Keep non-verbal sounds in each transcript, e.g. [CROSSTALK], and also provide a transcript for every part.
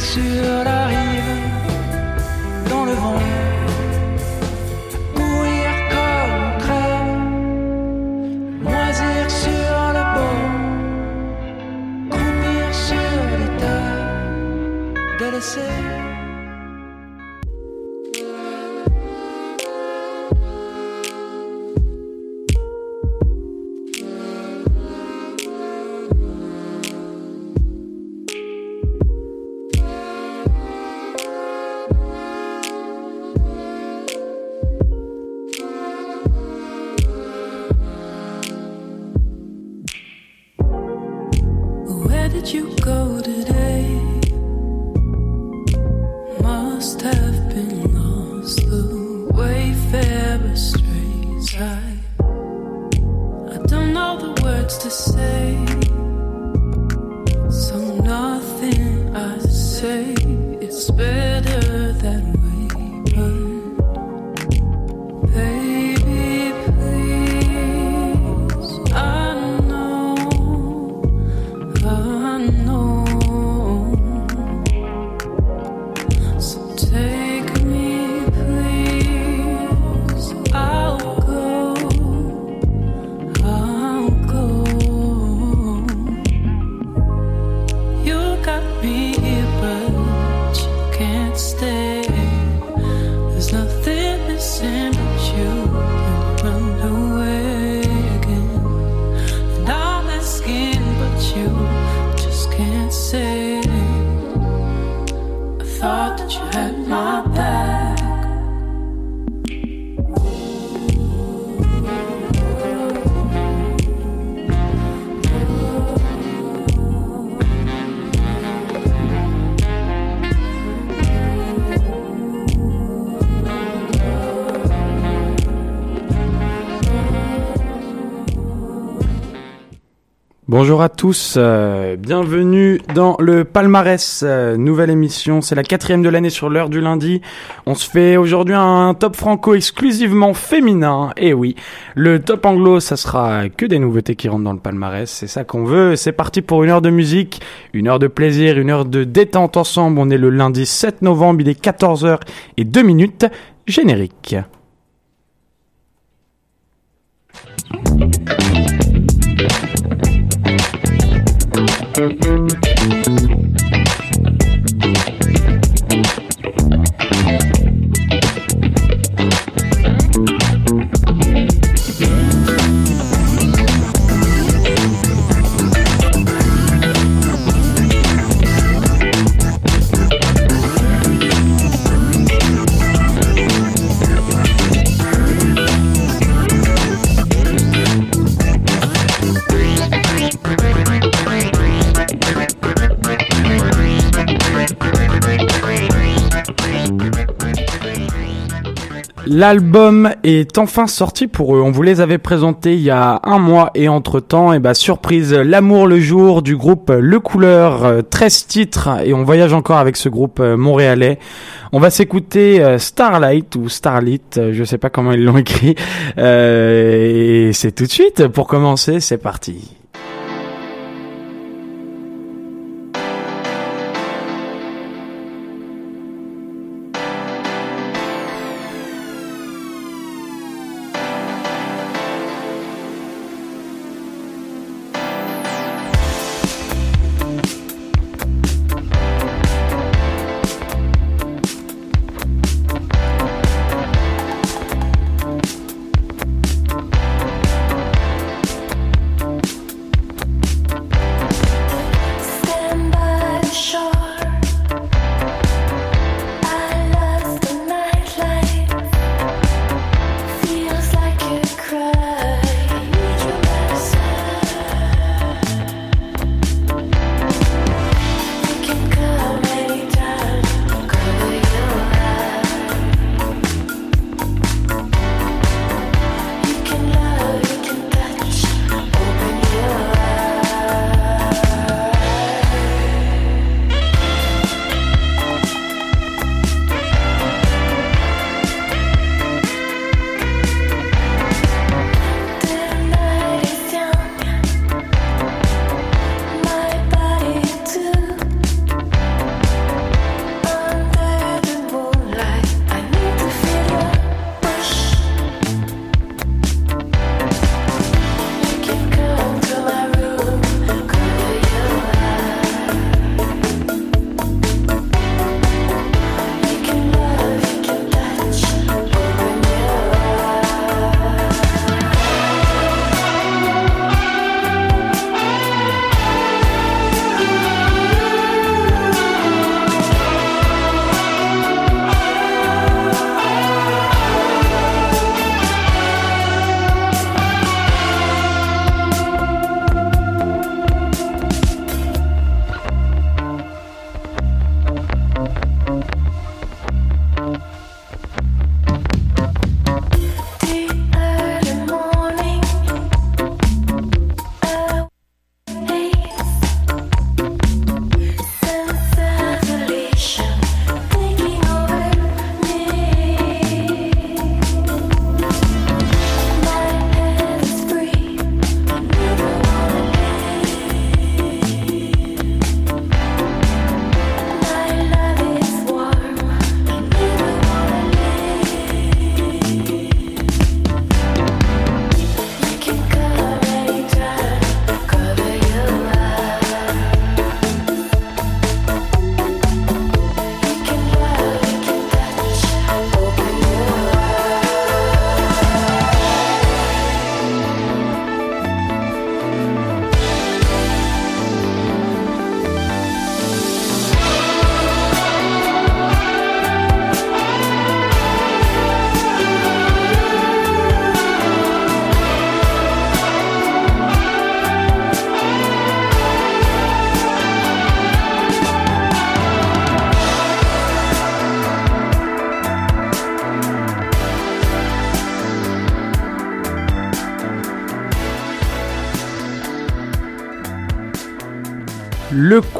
sur la rive, dans le vent. Mourir comme crème, moisir sur le bord, croupir sur les tables, délaisser. Bonjour à tous, euh, bienvenue dans le palmarès, euh, nouvelle émission, c'est la quatrième de l'année sur l'heure du lundi. On se fait aujourd'hui un top franco exclusivement féminin, et oui, le top anglo ça sera que des nouveautés qui rentrent dans le palmarès, c'est ça qu'on veut, c'est parti pour une heure de musique, une heure de plaisir, une heure de détente ensemble, on est le lundi 7 novembre, il est 14h et 2 minutes, générique. Mm-hmm. L'album est enfin sorti pour eux. On vous les avait présentés il y a un mois et entre temps, et bah surprise, l'amour le jour du groupe Le Couleur, euh, 13 titres et on voyage encore avec ce groupe euh, montréalais. On va s'écouter euh, Starlight ou Starlit, euh, je sais pas comment ils l'ont [LAUGHS] écrit. Euh, et c'est tout de suite pour commencer, c'est parti.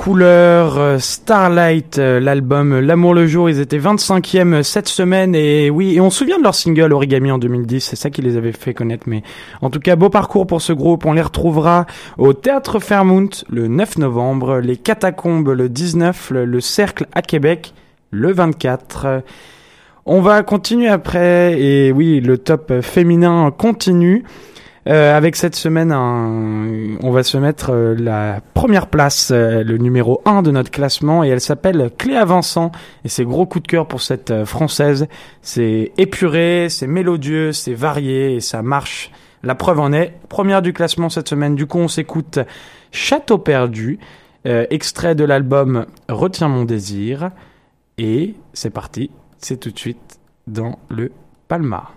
Le couleur euh, Starlight, euh, l'album L'amour le jour, ils étaient 25e cette semaine et oui, et on se souvient de leur single Origami en 2010, c'est ça qui les avait fait connaître mais en tout cas beau parcours pour ce groupe, on les retrouvera au Théâtre Fairmount le 9 novembre, les Catacombes le 19, le Cercle à Québec le 24. On va continuer après et oui, le top féminin continue. Euh, avec cette semaine, on va se mettre euh, la première place, euh, le numéro 1 de notre classement, et elle s'appelle Cléa Vincent. Et c'est gros coup de cœur pour cette française. C'est épuré, c'est mélodieux, c'est varié, et ça marche. La preuve en est, première du classement cette semaine. Du coup, on s'écoute Château perdu, extrait de l'album Retiens mon désir. Et c'est parti, c'est tout de suite dans le Palmar.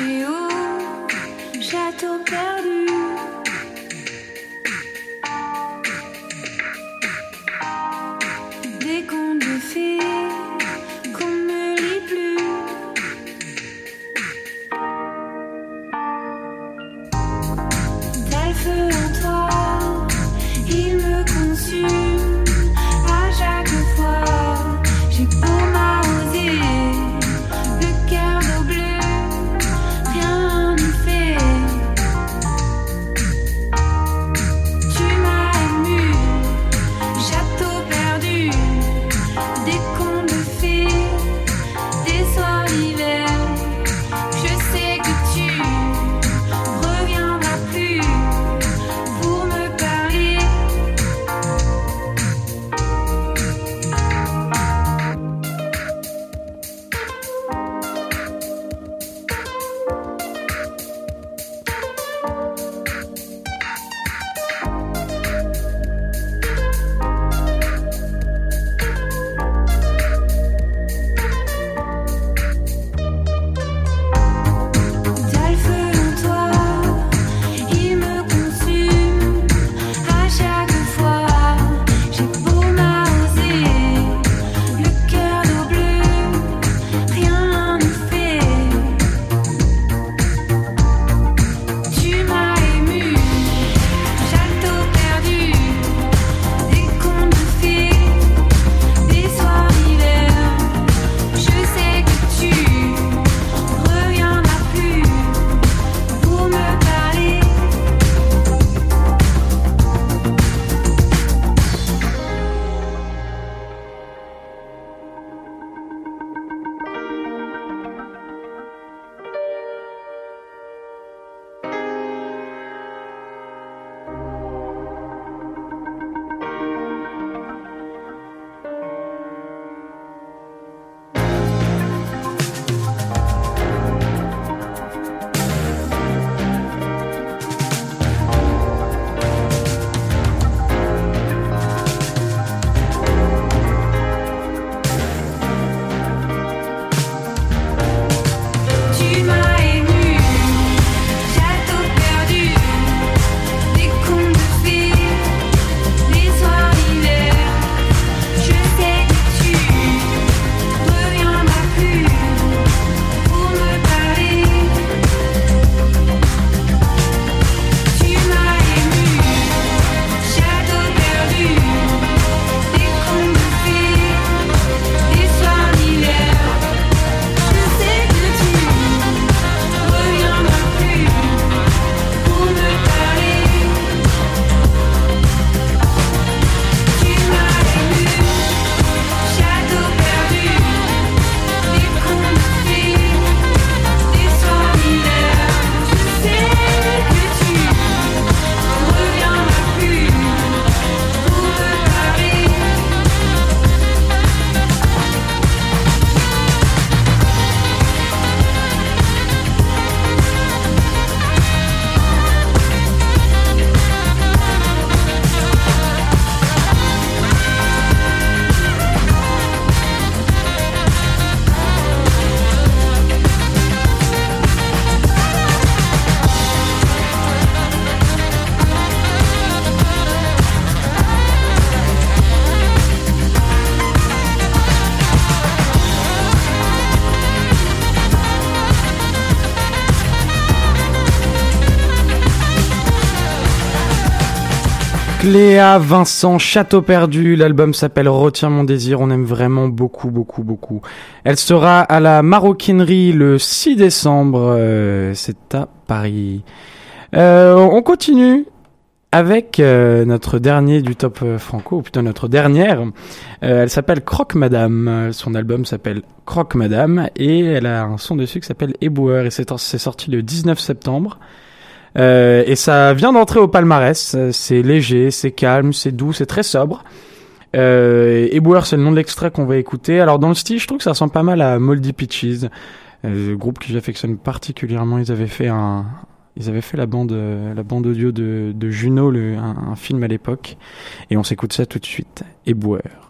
Touché au château perdu. Cléa Vincent Château Perdu, l'album s'appelle Retiens mon désir, on aime vraiment beaucoup beaucoup beaucoup. Elle sera à la maroquinerie le 6 décembre, euh, c'est à Paris. Euh, on continue avec euh, notre dernier du top franco, ou plutôt notre dernière. elle s'appelle Croque Madame, son album s'appelle Croque Madame et elle a un son dessus qui s'appelle Éboueur et c'est sorti le 19 septembre. Euh, et ça vient d'entrer au palmarès. C'est léger, c'est calme, c'est doux, c'est très sobre. Euh, Éboueur, c'est le nom de l'extrait qu'on va écouter. Alors dans le style, je trouve que ça ressemble pas mal à Moldy Peaches, euh, le groupe que j'affectionne particulièrement. Ils avaient fait un, ils avaient fait la bande, la bande audio de, Juno, un, un film à l'époque. Et on s'écoute ça tout de suite. Éboueur.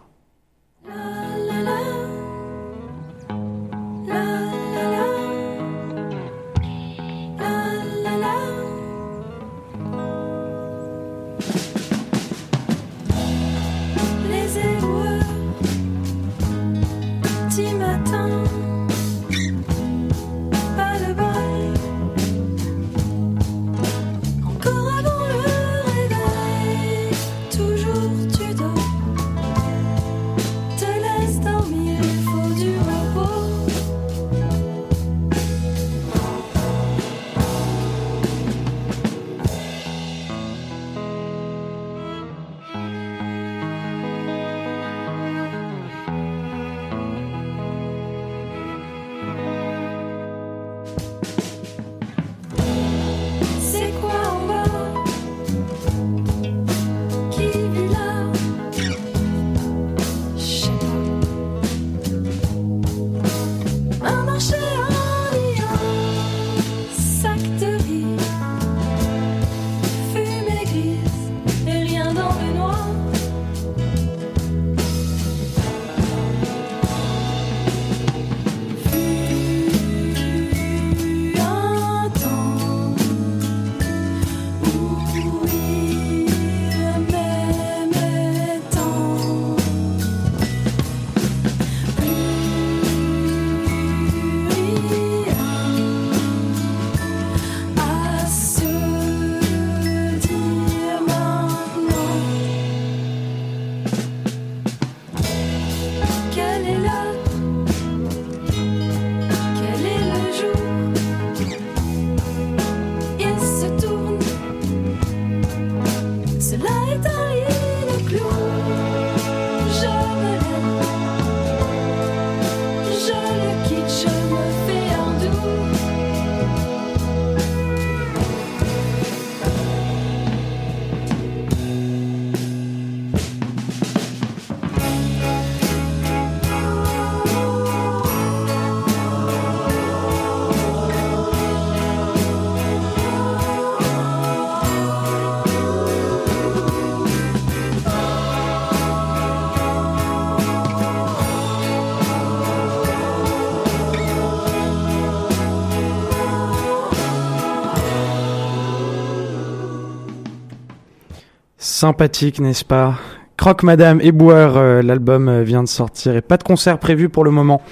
Sympathique, n'est-ce pas? Croque Madame et euh, l'album euh, vient de sortir et pas de concert prévu pour le moment.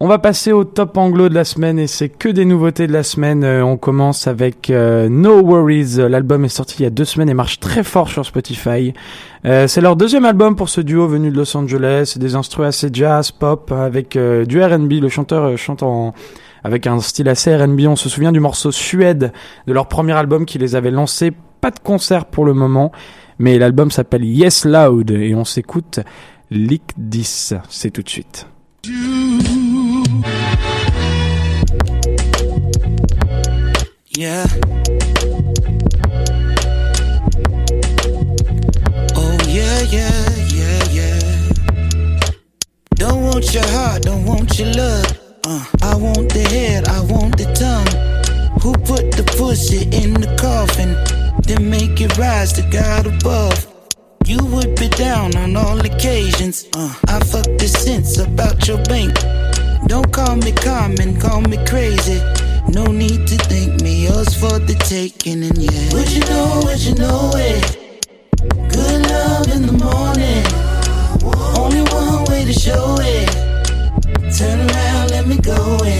On va passer au top anglo de la semaine et c'est que des nouveautés de la semaine. Euh, on commence avec No Worries. L'album est sorti il y a deux semaines et marche très fort sur Spotify. c'est leur deuxième album pour ce duo venu de Los Angeles. Des instruments assez jazz, pop, avec du R&B. Le chanteur chante avec un style assez R&B. On se souvient du morceau Suède de leur premier album qui les avait lancés. Pas de concert pour le moment, mais l'album s'appelle Yes Loud et on s'écoute Lick 10. C'est tout de suite. Oh yeah. Don't want your heart, don't want your love. Uh, I want the head, I want the tongue. Who put the pussy in the coffin? Then make it rise to God above. You would be down on all occasions. Uh, I fuck the sense about your bank. Don't call me common, call me crazy. No need to thank me, yours for the taking, and yeah. Would you know, would you know it? Good love in the morning. Only one way to show it. Turn around, let me go in.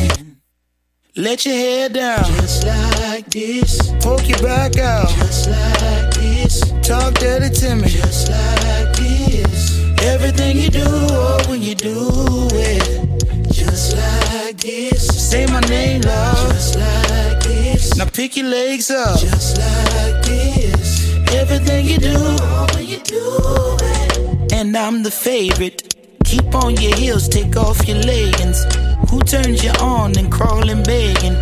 Let your hair down. Just like this. Poke your back out. Just like this. Talk dirty to me. Just like this. Everything you do, oh, when you do it. Just like this. Say my name, love. Just like this. Now pick your legs up. Just like this. Everything you do, oh, when you do it. And I'm the favorite. Keep on your heels, take off your leggings. Who turns you on and crawling begging?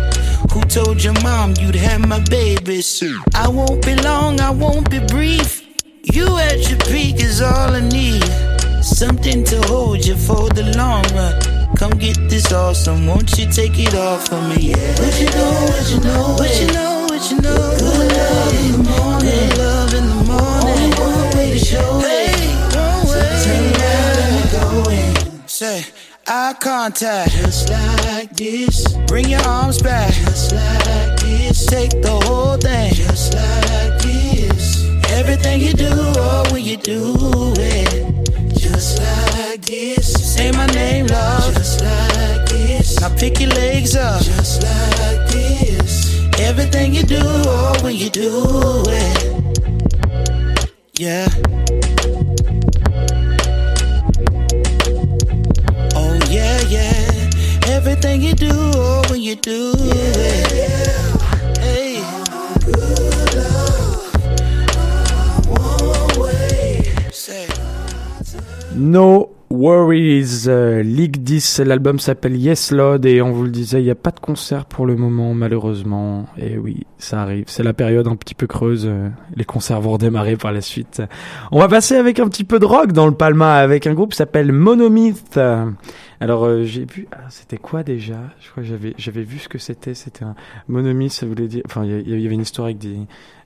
Who told your mom you'd have my babies? I won't be long, I won't be brief. You at your peak is all I need. Something to hold you for the long run. Come get this awesome, won't you take it off for me? Yeah. What you know, what you know, what you know, what you know. Good love in the morning, Say. Eye contact, just like this. Bring your arms back, just like this. Take the whole thing, just like this. Everything you do, oh, when you do it, just like this. Say my name, love, just like this. Now pick your legs up, just like this. Everything you do, oh, when you do it, yeah. No Worries, euh, League 10, l'album s'appelle Yes Lord et on vous le disait, il n'y a pas de concert pour le moment malheureusement. Et oui, ça arrive, c'est la période un petit peu creuse, euh, les concerts vont redémarrer par la suite. On va passer avec un petit peu de rock dans le Palma avec un groupe qui s'appelle Monomyth. Alors euh, j'ai vu, ah, c'était quoi déjà? Je crois que j'avais j'avais vu ce que c'était. C'était un monomythe, ça voulait dire. Enfin, il y, avait une histoire avec des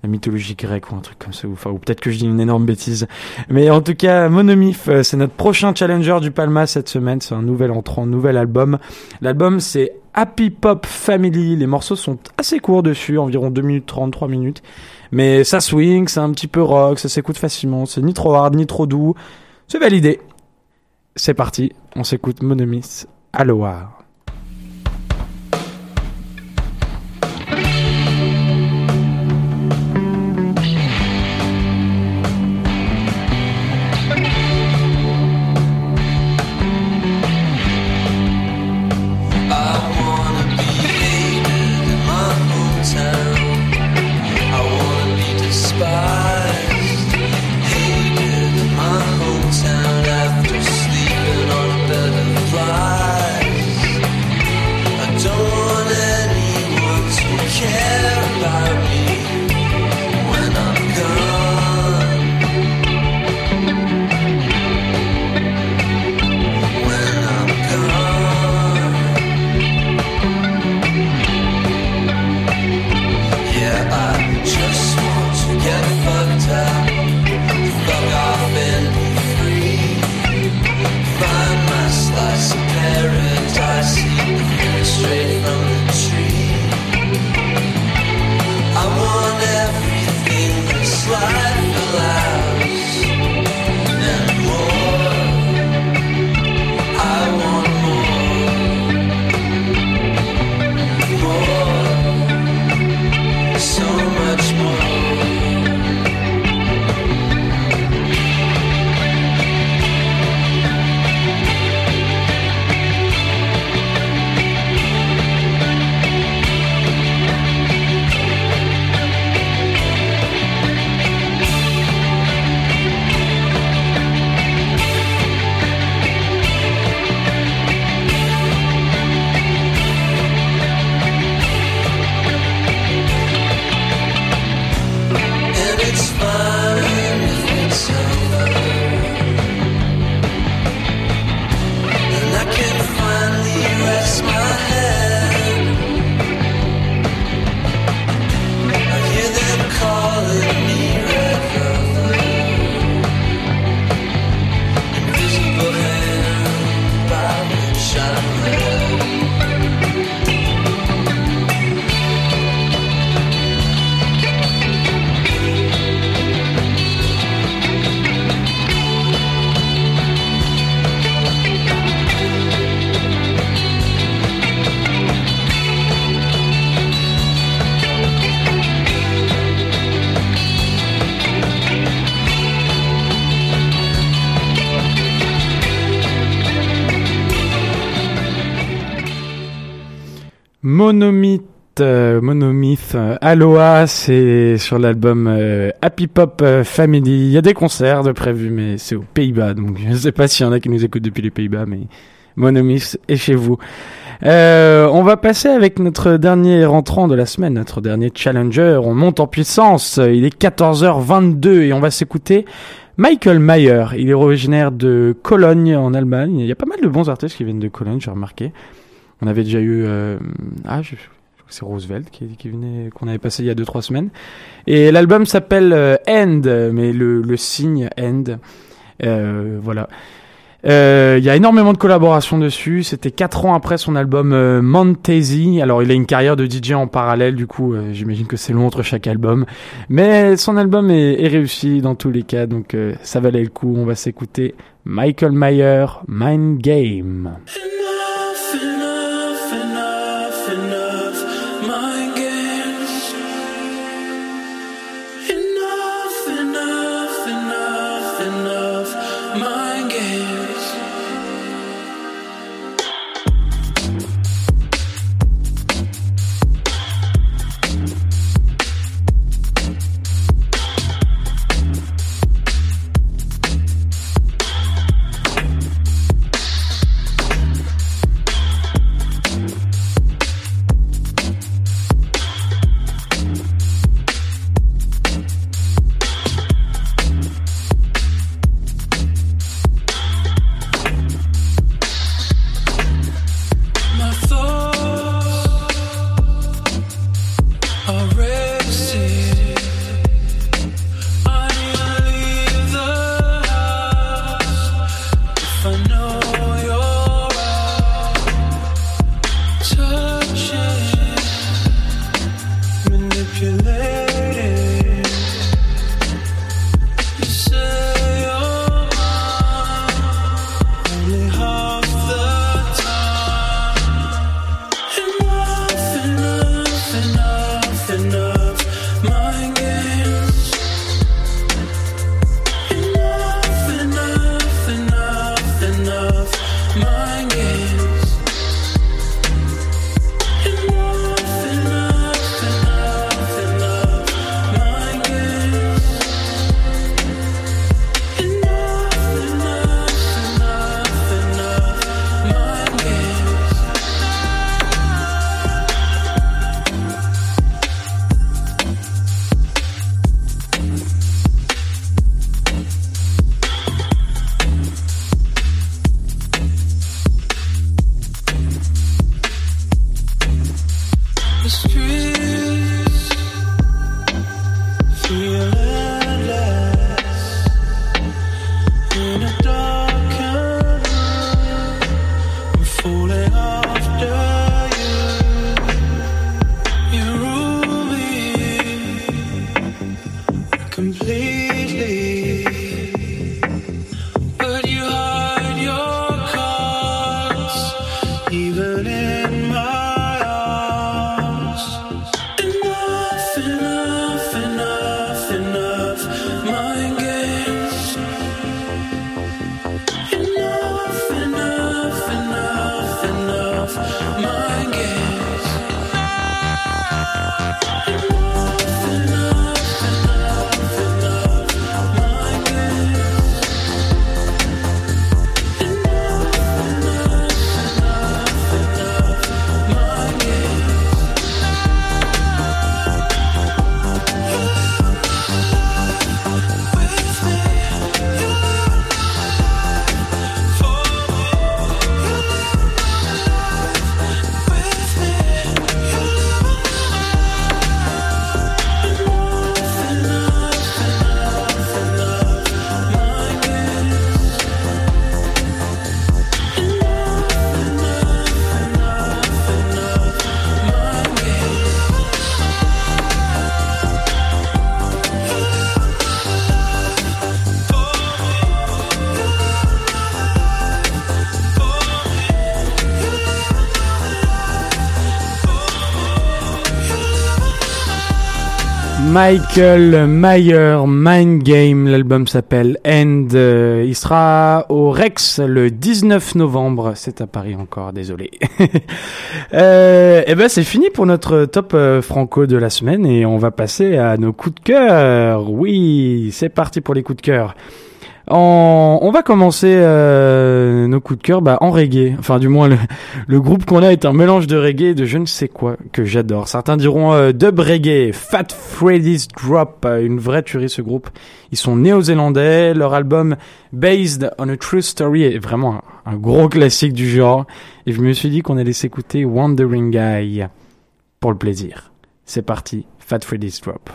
la mythologie grecque ou un truc comme ça. Ou, enfin, ou peut-être que je dis une énorme bêtise. Mais en tout cas, Monomyth, euh, c'est notre prochain challenger du Palma cette semaine. C'est un nouvel entrant, nouvel album. L'album c'est Happy Pop Family. Les morceaux sont assez courts dessus, environ 2 minutes 30, 3 minutes. Mais ça swing, c'est un petit peu rock, ça s'écoute facilement. C'est ni trop hard, ni trop doux. C'est validé. C'est parti, on s'écoute Monomis Aloha. Monomyth, euh, euh, Aloha, c'est sur l'album euh, Happy Pop euh, Family. Il y a des concerts de prévus, mais c'est aux Pays-Bas, donc je ne sais pas s'il y en a qui nous écoutent depuis les Pays-Bas, mais Monomyth est chez vous. Euh, on va passer avec notre dernier rentrant de la semaine, notre dernier challenger. On monte en puissance. Il est 14h22 et on va s'écouter Michael Mayer. Il est originaire de Cologne en Allemagne. Il y a pas mal de bons artistes qui viennent de Cologne, j'ai remarqué. On avait déjà eu euh, ah je, c'est Roosevelt qui, qui venait qu'on avait passé il y a 2-3 semaines. Et l'album s'appelle euh, End, mais le, le signe End. Euh, voilà. Euh, Il y a énormément de collaborations dessus. C'était quatre ans après son album euh, Montesi. Alors il a une carrière de DJ en parallèle, du coup j'imagine que c'est long entre chaque album. Mais son album est, est réussi dans tous les cas, donc ça valait le coup. On va s'écouter Michael Mayer, Mind Game. love. Michael Mayer, Mind Game, l'album s'appelle End. Euh, il sera au Rex le 19 novembre. C'est à Paris encore, désolé. [LAUGHS] euh, et eh ben c'est fini pour notre top euh, franco de la semaine et on va passer à nos coups de cœur. Oui, c'est parti pour les coups de cœur. On, va commencer euh, nos coups de cœur bah, en reggae. Enfin, du moins, le, groupe qu'on a est un mélange de reggae et de je ne sais quoi que j'adore. Certains diront euh, dub reggae, Fat Freddy's Drop, euh, une vraie tuerie ce groupe. Ils sont néo-zélandais. Leur album Based on a True Story est vraiment un, un gros classique du genre. Et je me suis dit qu'on allait s'écouter Wandering Guy pour le plaisir. C'est parti, Fat Freddy's Drop.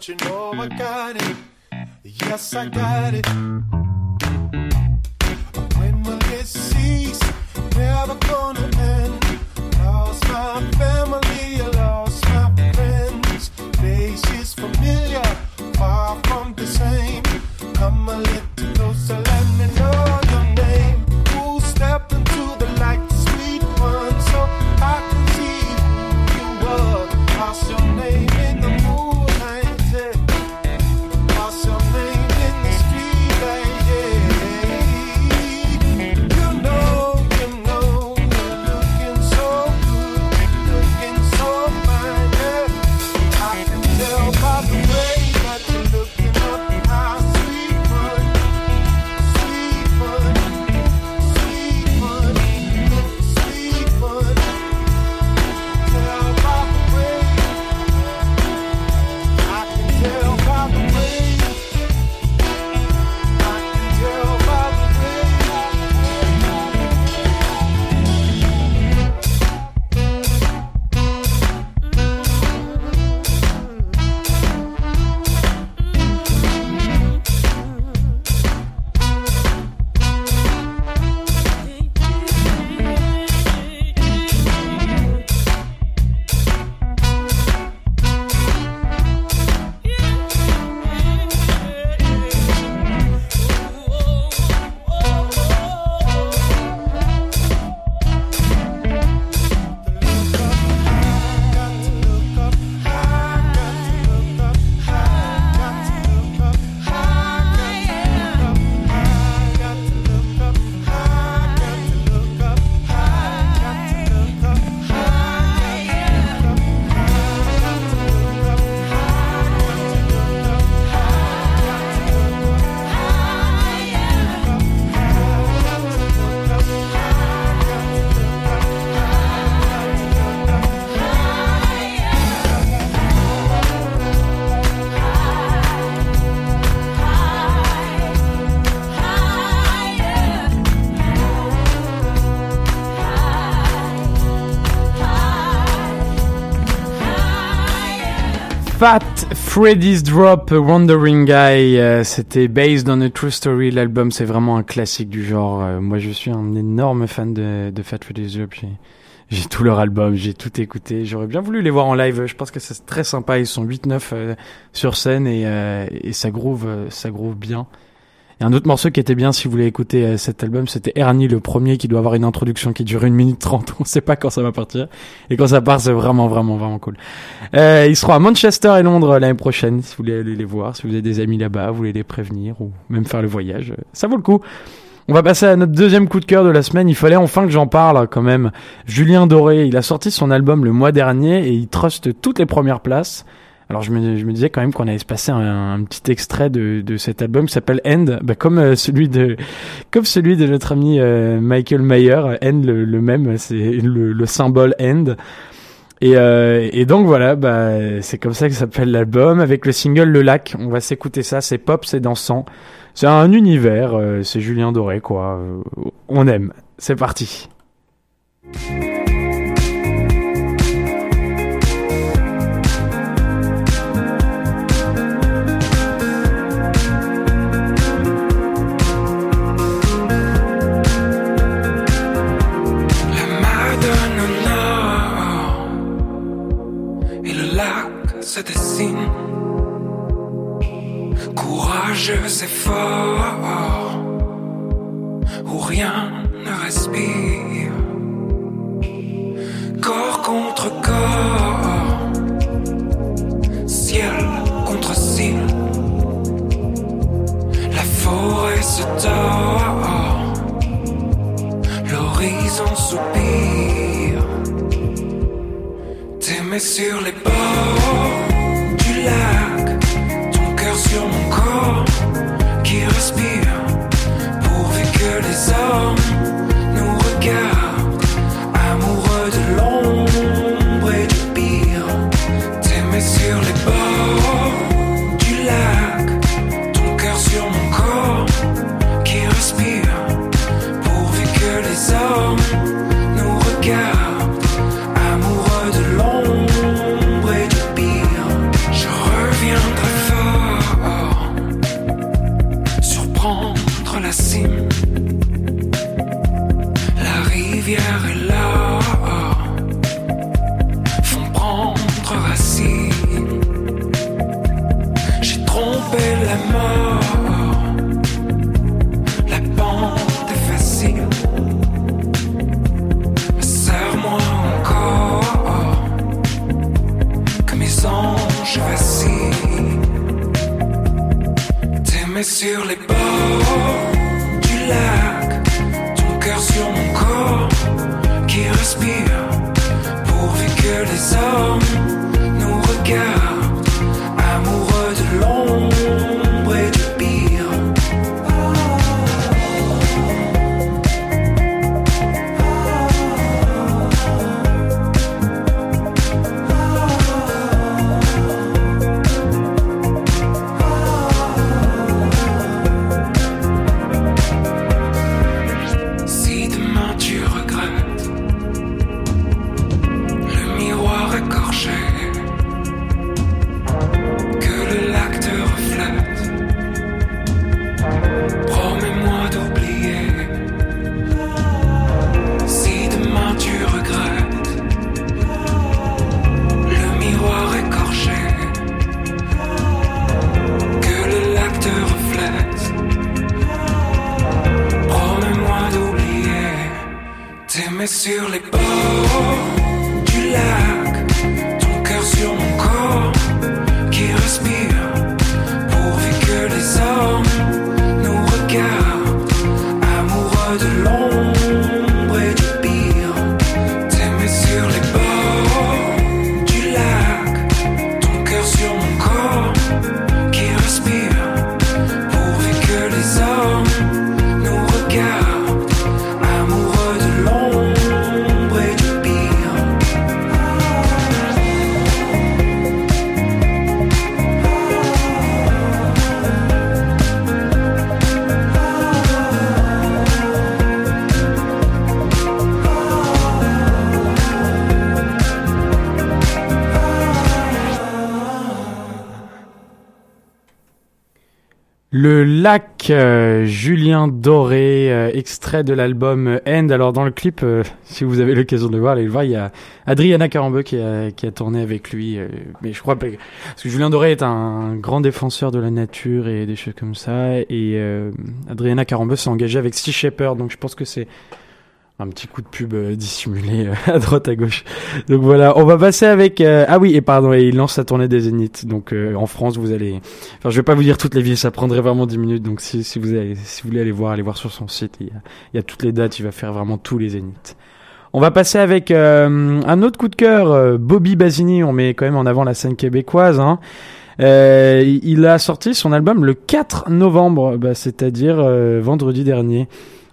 Searching, oh, I Fat Freddy's Drop, Wandering Guy, euh, c'était based on a true story. L'album, c'est vraiment un classique du genre. Euh, moi, je suis un énorme fan de, de Fat Freddy's Drop. J'ai, tout leur album, j'ai tout écouté. J'aurais bien voulu les voir en live. Je pense que c'est très sympa. Ils sont 8-9 euh, sur scène et, euh, et ça groove, ça groove bien. Et un autre morceau qui était bien, si vous voulez écouter euh, cet album, c'était Ernie, le premier, qui doit avoir une introduction qui dure une minute trente. [LAUGHS] On sait pas quand ça va partir. Et quand ça part, c'est vraiment, vraiment, vraiment cool. Euh, ils seront à Manchester et Londres l'année prochaine, si vous voulez aller les voir, si vous avez des amis là-bas, vous voulez les prévenir, ou même faire le voyage. euh, Ça vaut le coup. On va passer à notre deuxième coup de cœur de la semaine. Il fallait enfin que j'en parle quand même. Julien Doré, il a sorti son album le mois dernier et il truste toutes les premières places. Alors je me, je me disais quand même qu'on allait se passer un, petit extrait de, de cet album qui s'appelle End, bah, comme euh, celui de comme celui de notre ami euh, Michael Mayer. End le, même, c'est le, le symbole End. Et, euh, et donc voilà, bah, c'est comme ça que s'appelle l'album avec le single Le Lac. On va s'écouter ça, c'est pop, c'est dansant, c'est un univers, c'est Julien Doré quoi. On aime. C'est parti. Se dessine. Courageux et fort, où rien ne respire. Corps contre corps, ciel contre ciel. La forêt se tord l'horizon soupire. T'aimer sur les bords ton cœur sur mon corps qui respire, pourvu que les hommes euh, Julien Doré, euh, extrait de l'album End. Alors dans le clip, euh, si vous avez l'occasion de le voir, allez le voir, il y a Adriana Carambeu qui a, qui a tourné avec lui. euh, mais je crois. Parce que Julien Doré est un grand défenseur de la nature et des choses comme ça. Et euh, Adriana Carambeu s'est engagée avec Sea Shepherd, donc je pense que c'est un petit coup de pub euh, dissimulé euh, [LAUGHS] à droite à gauche. Donc voilà, on va passer avec euh, ah oui et pardon et il lance sa tournée des Zéniths. Donc euh, en France vous allez enfin je vais pas vous dire toutes les villes, ça prendrait vraiment 10 minutes. Donc si, si vous allez, si vous voulez aller voir, allez voir sur son site, il y a, toutes les dates, il va faire vraiment tous les Zéniths. On va passer avec euh, un autre coup de cœur, Bobby Basini, on met quand même en avant la scène québécoise hein. Euh, il a sorti son album le 4 novembre, bah, c'est-à-dire euh, vendredi dernier.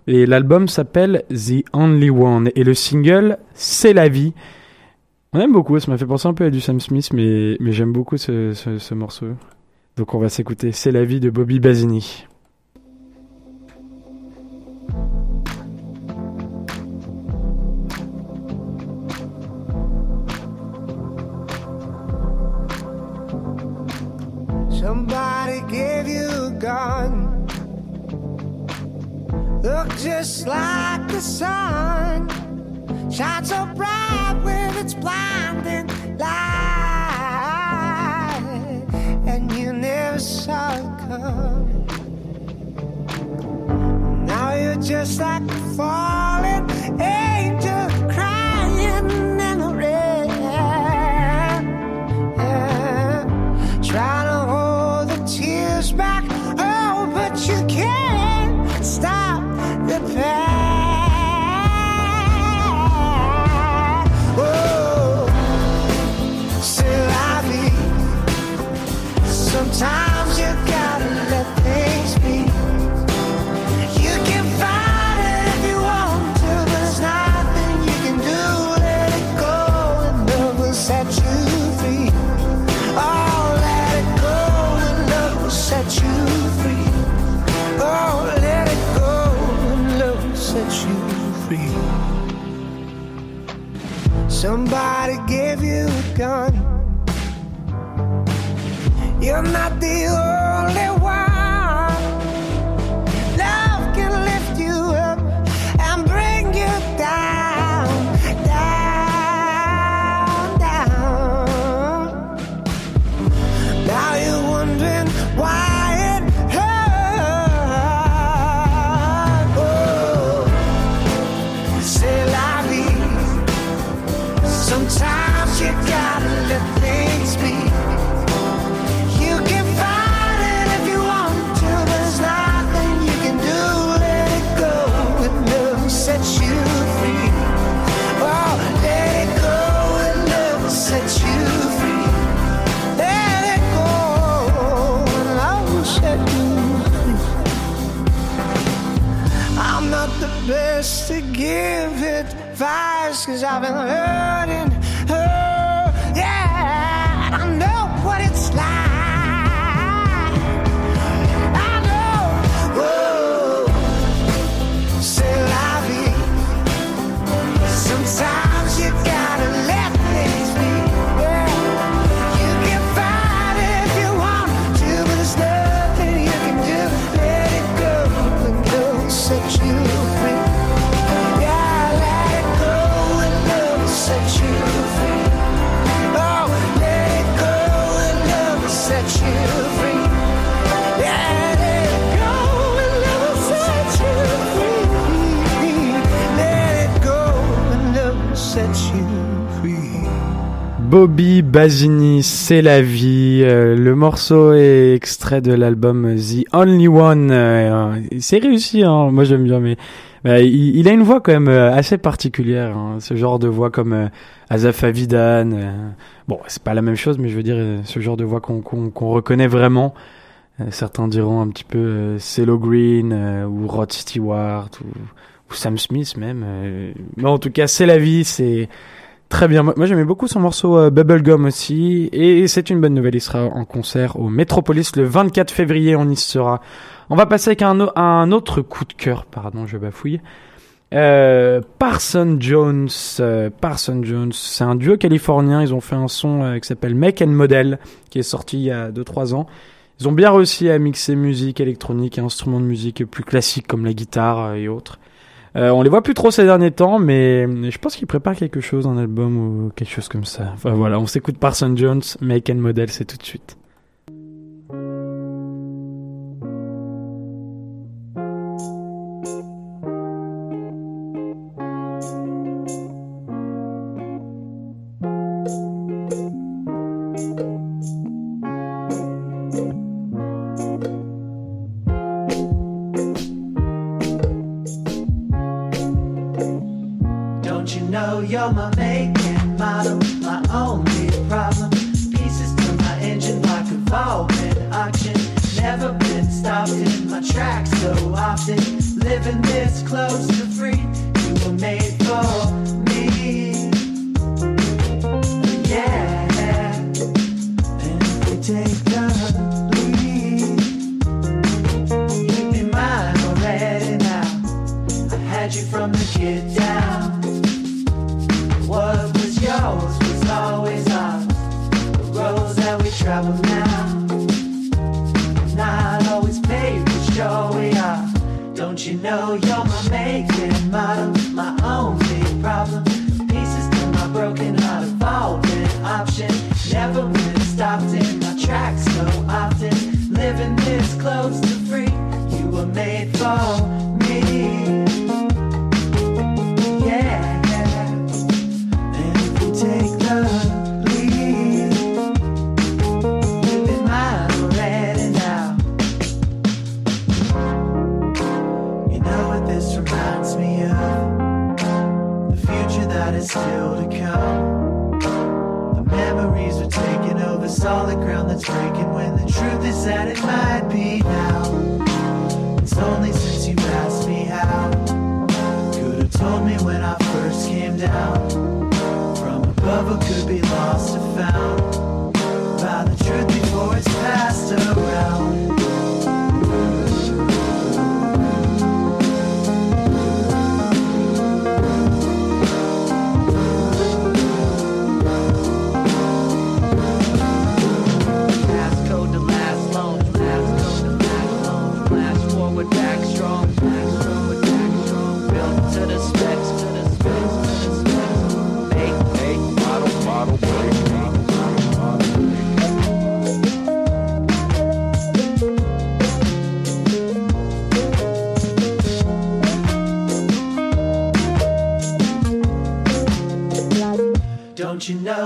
Et l'album s'appelle The Only One. Et le single, C'est la vie. On aime beaucoup, ça m'a fait penser un peu à du Sam Smith, mais, mais j'aime beaucoup ce, ce, ce morceau. Donc on va s'écouter C'est la vie de Bobby Basini. Somebody gave you a gun. Look just like the sun. Shines so bright with its blinding light. And you never saw it coming. Now you're just like falling Somebody gave you a gun. You're not the cause I've been hurting Bobby Basini, c'est la vie. Euh, le morceau est extrait de l'album The Only One. Euh, c'est réussi, hein. moi j'aime bien, mais bah, il, il a une voix quand même euh, assez particulière. hein. Ce genre de voix comme euh, Azaf Avidan. euh, bon, c'est pas la même chose, mais je veux dire euh, ce genre de voix qu'on reconnaît vraiment. Certains diront un petit peu CeeLo Green ou Rod Stewart ou, ou Sam Smith même. mais en tout cas, c'est la vie, c'est Très bien. Moi, j'aimais beaucoup son morceau euh, Bubblegum aussi. Et c'est une bonne nouvelle. Il sera en concert au Metropolis le 24 février. On y sera. On va passer avec un autre coup de cœur. Pardon, je bafouille. Euh, Parson Jones. euh, Parson Jones. C'est un duo californien. Ils ont fait un son euh, qui s'appelle Make and Model qui est sorti il y a 2-3 ans. Ils ont bien réussi à mixer musique électronique et instruments de musique plus classiques comme la guitare euh, et autres. Euh, on les voit plus trop ces derniers temps, mais je pense qu'ils préparent quelque chose, un album ou quelque chose comme ça. Enfin voilà, on s'écoute Parson Jones, Make and Model, c'est tout de suite.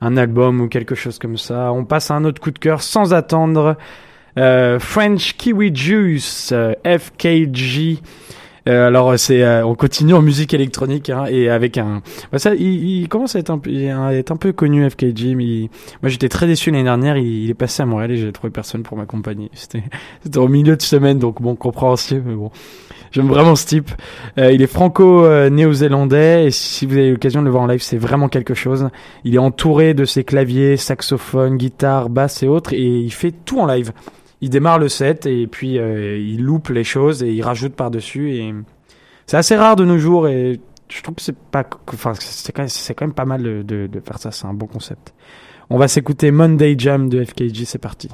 un album ou quelque chose comme ça. On passe à un autre coup de cœur sans attendre. Euh, French Kiwi Juice, euh, FKG. Euh, alors c'est, euh, on continue en musique électronique hein, et avec un, bah, ça, il, il commence à être un, peu- à être un peu connu FKG. Mais il- moi j'étais très déçu l'année dernière. Il, il est passé à Montréal et j'ai trouvé personne pour m'accompagner. [LAUGHS] C'était, c'était au milieu de semaine, donc bon, compréhensible, mais bon. J'aime vraiment ce type. Euh, il est franco-néo-zélandais et si vous avez l'occasion de le voir en live, c'est vraiment quelque chose. Il est entouré de ses claviers, saxophones, guitare, basse et autres et il fait tout en live. Il démarre le set et puis euh, il loupe les choses et il rajoute par-dessus et c'est assez rare de nos jours et je trouve que c'est pas enfin c'est quand quand même pas mal de, de, de faire ça, c'est un bon concept. On va s'écouter Monday Jam de FKG, c'est parti.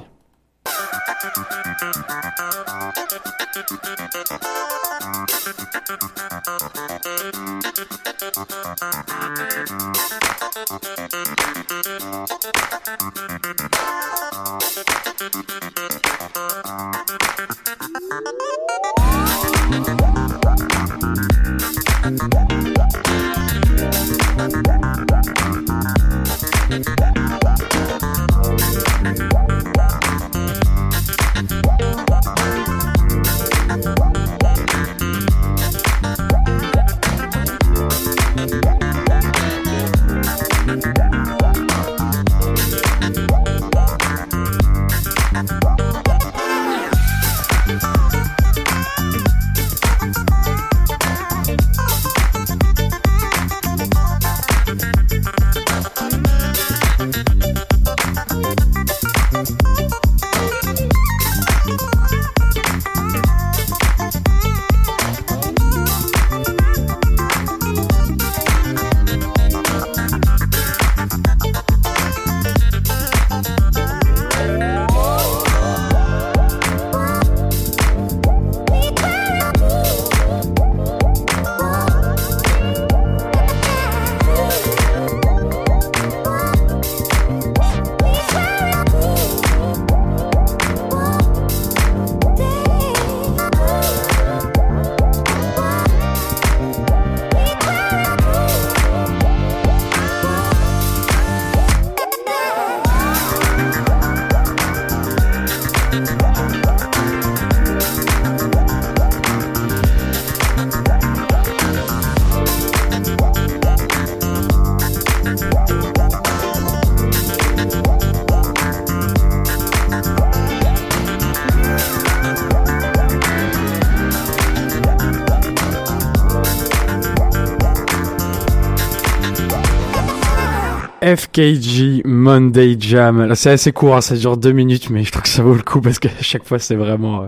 FKG Monday Jam. C'est assez court, hein, ça dure deux minutes, mais je trouve que ça vaut le coup parce qu'à chaque fois c'est vraiment, euh,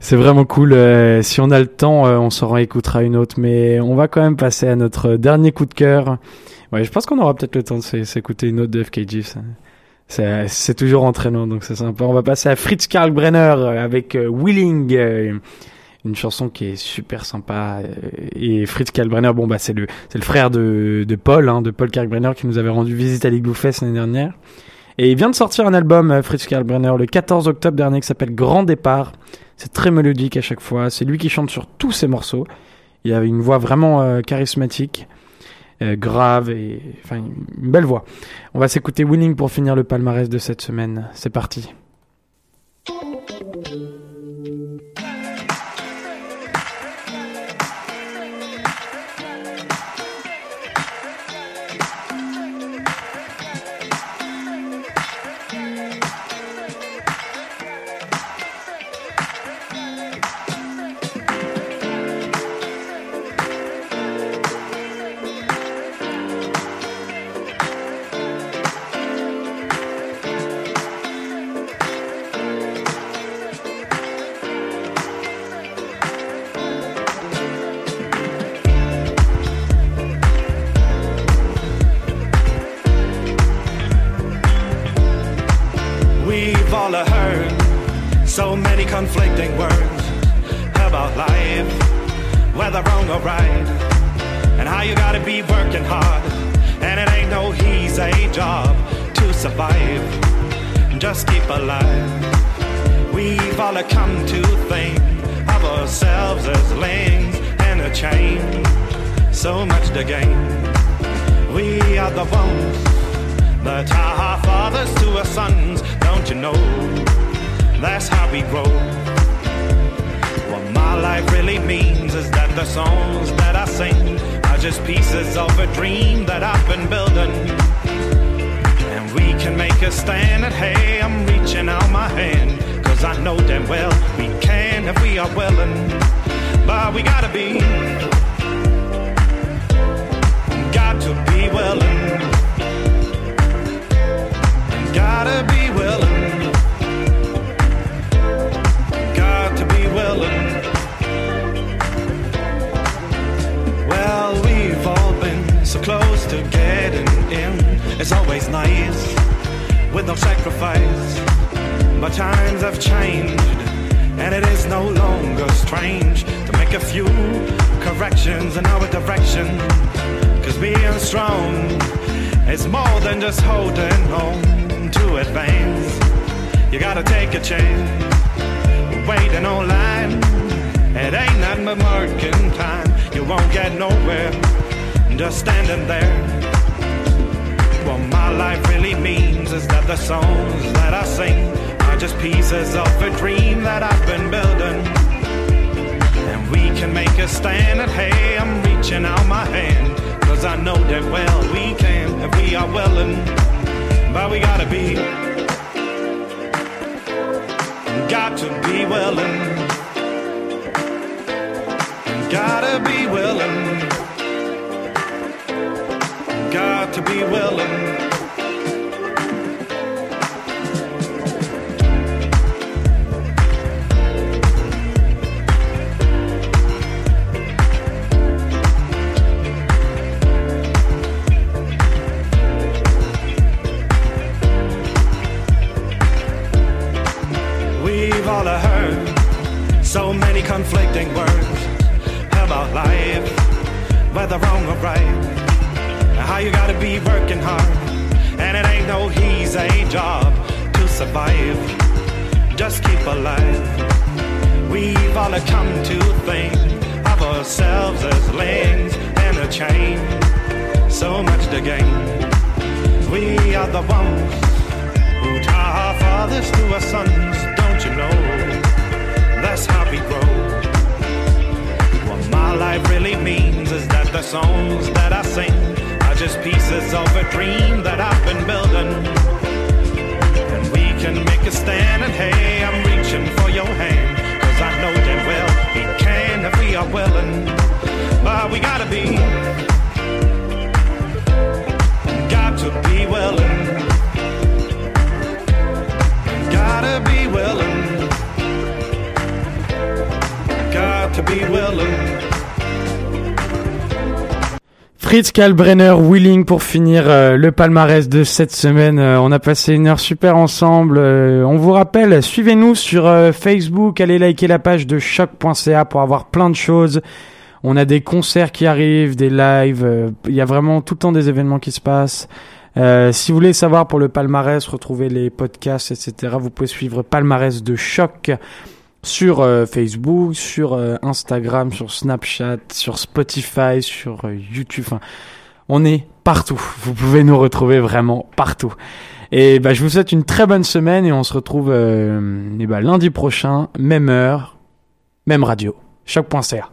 c'est vraiment cool. Euh, si on a le temps, euh, on s'en écoutera une autre, mais on va quand même passer à notre dernier coup de cœur. Ouais, je pense qu'on aura peut-être le temps de s'é- s'écouter une autre de FKG. C'est, toujours entraînant, donc c'est sympa. On va passer à Fritz Karl Brenner avec Willing. Une chanson qui est super sympa euh, et Fritz Kalbrenner bon bah c'est le c'est le frère de, de Paul hein, de Paul Kalkbrenner qui nous avait rendu visite à l'Igloo Fest l'année dernière. Et il vient de sortir un album euh, Fritz Kalkbrenner le 14 octobre dernier qui s'appelle Grand Départ. C'est très mélodique à chaque fois. C'est lui qui chante sur tous ses morceaux. Il a une voix vraiment euh, charismatique euh, grave et enfin une belle voix. On va s'écouter Winning pour finir le palmarès de cette semaine. C'est parti That's how we grow. What my life really means is that the songs that I sing are just pieces of a dream that I've been building. And we can make a stand and hey, I'm reaching out my hand. Cause I know damn well we can if we are willing. But we gotta be, got to be willing. Gotta be willing. Close to getting in. It's always nice with no sacrifice. But times have changed, and it is no longer strange to make a few corrections in our direction. Cause being strong is more than just holding on to advance. You gotta take a chance, waiting online. It ain't nothing but marking time. You won't get nowhere just standing there. What my life really means is that the songs that I sing are just pieces of a dream that I've been building. And we can make a stand, and hey, I'm reaching out my hand. Cause I know that well we can if we are willing. But we gotta be, got to be willing. Gotta be willing. To be willing. We've all heard so many conflicting words about life, whether wrong or right. How you gotta be working hard, and it ain't no easy job to survive. Just keep alive. We've all come to think of ourselves as links in a chain. So much to gain. We are the ones who tie our fathers to our sons, don't you know? That's how we grow. What my life really means is that the songs that I sing just pieces of a dream that I've been building. And we can make a stand, and hey, I'm reaching for your hand. Cause I know that well we can if we are willing. But we gotta be, got to be willing. Gotta be willing. Got to be willing. Fritz Kalbrenner, Willing pour finir euh, le palmarès de cette semaine. Euh, on a passé une heure super ensemble. Euh, on vous rappelle, suivez-nous sur Facebook, allez liker la page de choc.ca pour avoir plein de choses. On a des concerts qui arrivent, des lives. Il y a vraiment tout le temps des événements qui se passent. Si vous voulez savoir pour le palmarès, retrouver les podcasts, etc., vous pouvez suivre Palmarès de Choc sur euh, Facebook, sur euh, Instagram, sur Snapchat, sur Spotify, sur euh, YouTube. Enfin, on est partout. Vous pouvez nous retrouver vraiment partout. Et bah, je vous souhaite une très bonne semaine et on se retrouve euh, eh bah, lundi prochain, même heure, même radio. Choc.ca.